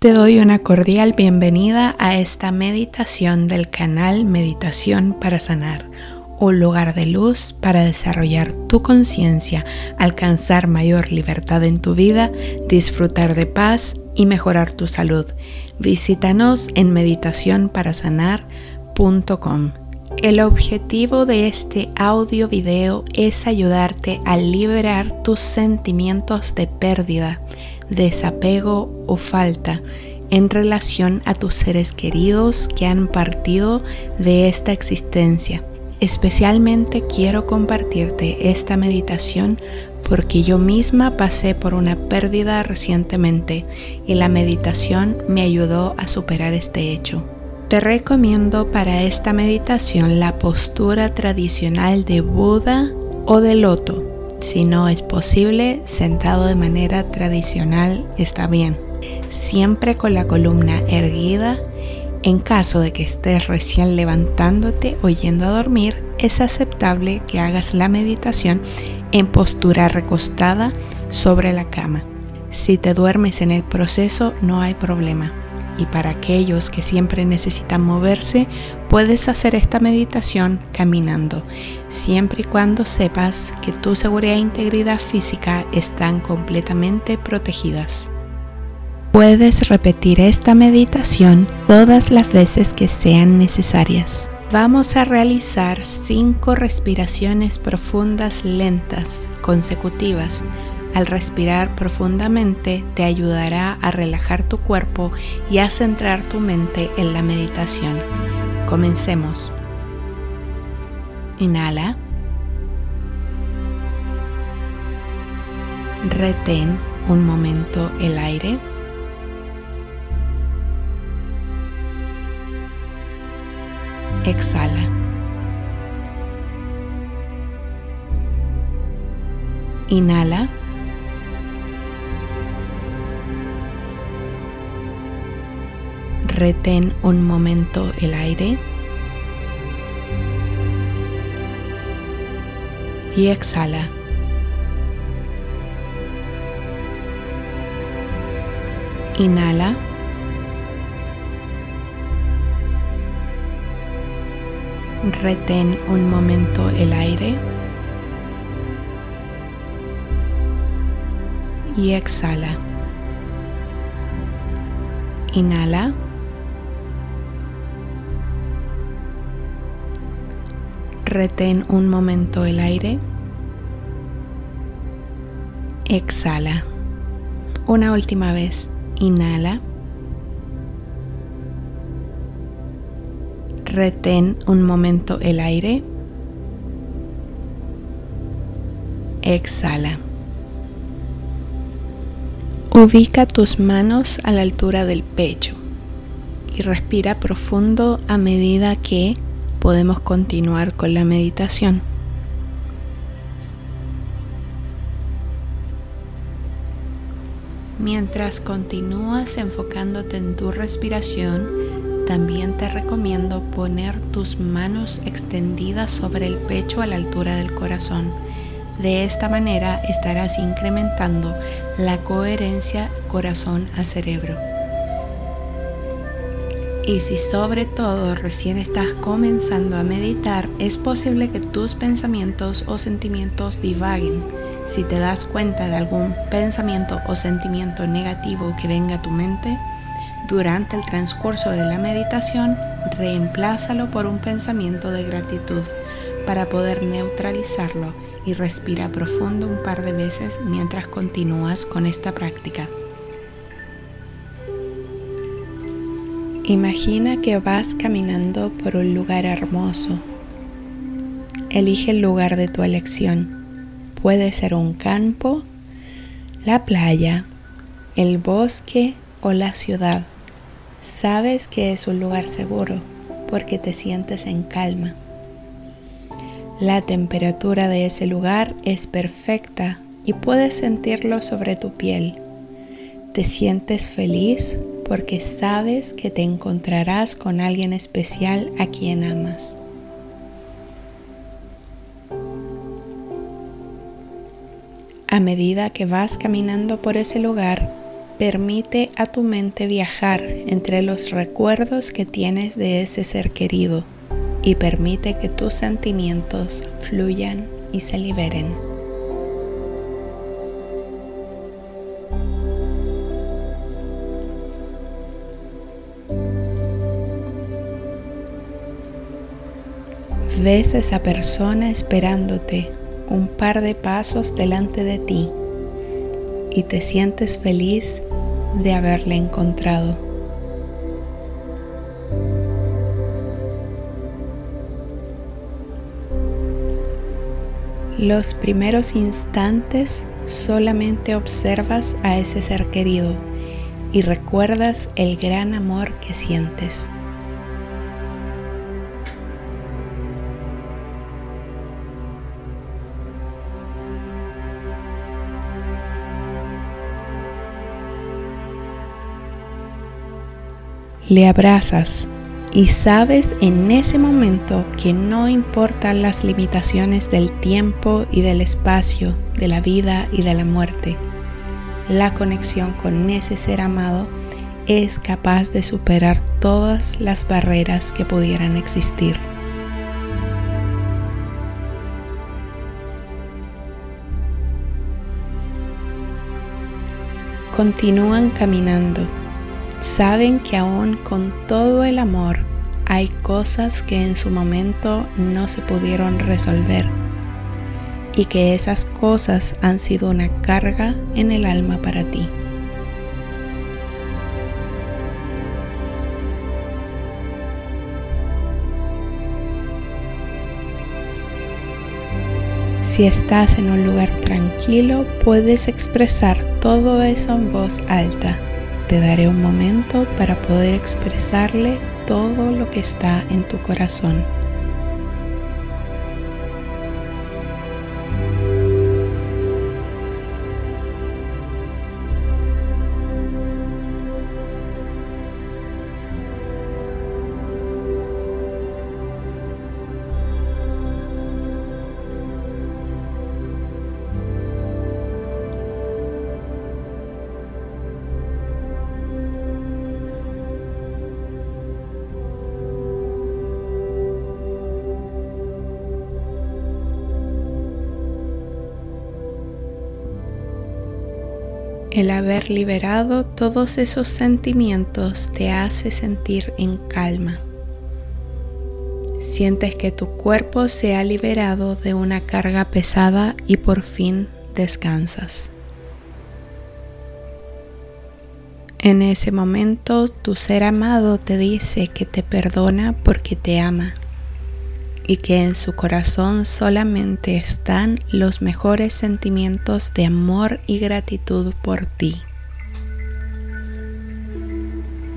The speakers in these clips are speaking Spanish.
Te doy una cordial bienvenida a esta meditación del canal Meditación para Sanar, un lugar de luz para desarrollar tu conciencia, alcanzar mayor libertad en tu vida, disfrutar de paz y mejorar tu salud. Visítanos en meditacionparasanar.com. El objetivo de este audio video es ayudarte a liberar tus sentimientos de pérdida desapego o falta en relación a tus seres queridos que han partido de esta existencia. Especialmente quiero compartirte esta meditación porque yo misma pasé por una pérdida recientemente y la meditación me ayudó a superar este hecho. Te recomiendo para esta meditación la postura tradicional de Buda o de loto si no es posible, sentado de manera tradicional está bien. Siempre con la columna erguida. En caso de que estés recién levantándote o yendo a dormir, es aceptable que hagas la meditación en postura recostada sobre la cama. Si te duermes en el proceso, no hay problema y para aquellos que siempre necesitan moverse, puedes hacer esta meditación caminando, siempre y cuando sepas que tu seguridad e integridad física están completamente protegidas. Puedes repetir esta meditación todas las veces que sean necesarias. Vamos a realizar cinco respiraciones profundas lentas, consecutivas, al respirar profundamente te ayudará a relajar tu cuerpo y a centrar tu mente en la meditación. Comencemos. Inhala. Retén un momento el aire. Exhala. Inhala. Retén un momento el aire. Y exhala. Inhala. Retén un momento el aire. Y exhala. Inhala. Retén un momento el aire. Exhala. Una última vez. Inhala. Retén un momento el aire. Exhala. Ubica tus manos a la altura del pecho y respira profundo a medida que podemos continuar con la meditación. Mientras continúas enfocándote en tu respiración, también te recomiendo poner tus manos extendidas sobre el pecho a la altura del corazón. De esta manera estarás incrementando la coherencia corazón a cerebro. Y si sobre todo recién estás comenzando a meditar, es posible que tus pensamientos o sentimientos divaguen. Si te das cuenta de algún pensamiento o sentimiento negativo que venga a tu mente, durante el transcurso de la meditación, reemplázalo por un pensamiento de gratitud para poder neutralizarlo y respira profundo un par de veces mientras continúas con esta práctica. Imagina que vas caminando por un lugar hermoso. Elige el lugar de tu elección. Puede ser un campo, la playa, el bosque o la ciudad. Sabes que es un lugar seguro porque te sientes en calma. La temperatura de ese lugar es perfecta y puedes sentirlo sobre tu piel. Te sientes feliz porque sabes que te encontrarás con alguien especial a quien amas. A medida que vas caminando por ese lugar, Permite a tu mente viajar entre los recuerdos que tienes de ese ser querido y permite que tus sentimientos fluyan y se liberen. Ves a esa persona esperándote un par de pasos delante de ti y te sientes feliz de haberle encontrado. Los primeros instantes solamente observas a ese ser querido y recuerdas el gran amor que sientes. Le abrazas y sabes en ese momento que no importan las limitaciones del tiempo y del espacio, de la vida y de la muerte, la conexión con ese ser amado es capaz de superar todas las barreras que pudieran existir. Continúan caminando saben que aún con todo el amor hay cosas que en su momento no se pudieron resolver y que esas cosas han sido una carga en el alma para ti. Si estás en un lugar tranquilo, puedes expresar todo eso en voz alta te daré un momento para poder expresarle todo lo que está en tu corazón. El haber liberado todos esos sentimientos te hace sentir en calma. Sientes que tu cuerpo se ha liberado de una carga pesada y por fin descansas. En ese momento tu ser amado te dice que te perdona porque te ama y que en su corazón solamente están los mejores sentimientos de amor y gratitud por ti.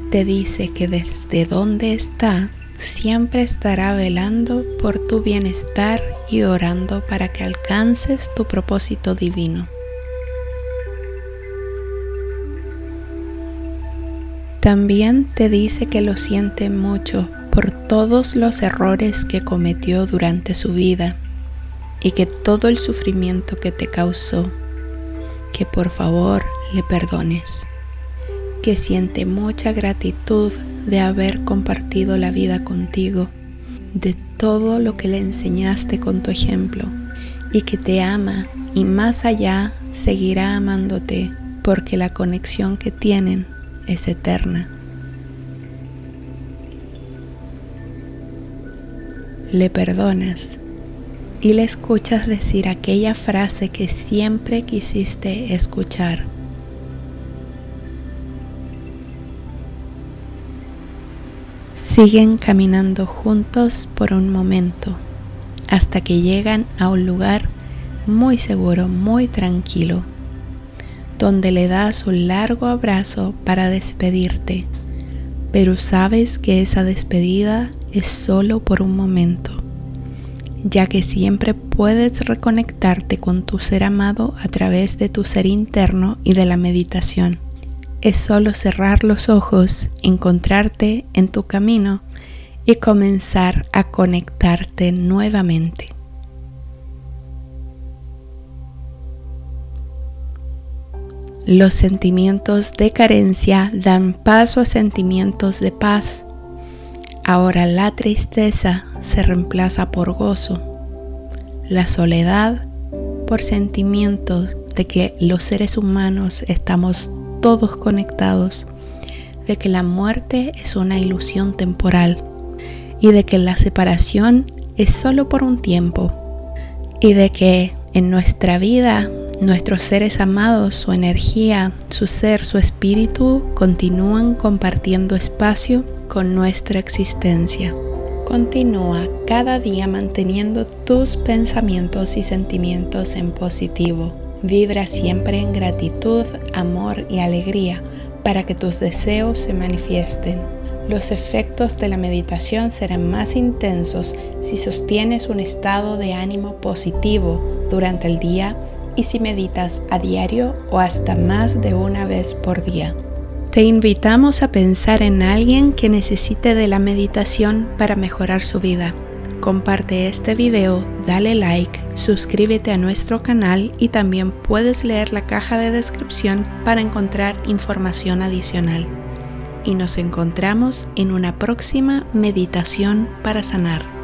Te dice que desde donde está siempre estará velando por tu bienestar y orando para que alcances tu propósito divino. También te dice que lo siente mucho por todos los errores que cometió durante su vida y que todo el sufrimiento que te causó, que por favor le perdones, que siente mucha gratitud de haber compartido la vida contigo, de todo lo que le enseñaste con tu ejemplo y que te ama y más allá seguirá amándote porque la conexión que tienen es eterna. Le perdonas y le escuchas decir aquella frase que siempre quisiste escuchar. Siguen caminando juntos por un momento hasta que llegan a un lugar muy seguro, muy tranquilo, donde le das un largo abrazo para despedirte, pero sabes que esa despedida es solo por un momento, ya que siempre puedes reconectarte con tu ser amado a través de tu ser interno y de la meditación. Es solo cerrar los ojos, encontrarte en tu camino y comenzar a conectarte nuevamente. Los sentimientos de carencia dan paso a sentimientos de paz. Ahora la tristeza se reemplaza por gozo. La soledad por sentimientos de que los seres humanos estamos todos conectados, de que la muerte es una ilusión temporal y de que la separación es solo por un tiempo y de que en nuestra vida nuestros seres amados, su energía, su ser, su espíritu continúan compartiendo espacio con nuestra existencia. Continúa cada día manteniendo tus pensamientos y sentimientos en positivo. Vibra siempre en gratitud, amor y alegría para que tus deseos se manifiesten. Los efectos de la meditación serán más intensos si sostienes un estado de ánimo positivo durante el día y si meditas a diario o hasta más de una vez por día. Te invitamos a pensar en alguien que necesite de la meditación para mejorar su vida. Comparte este video, dale like, suscríbete a nuestro canal y también puedes leer la caja de descripción para encontrar información adicional. Y nos encontramos en una próxima meditación para sanar.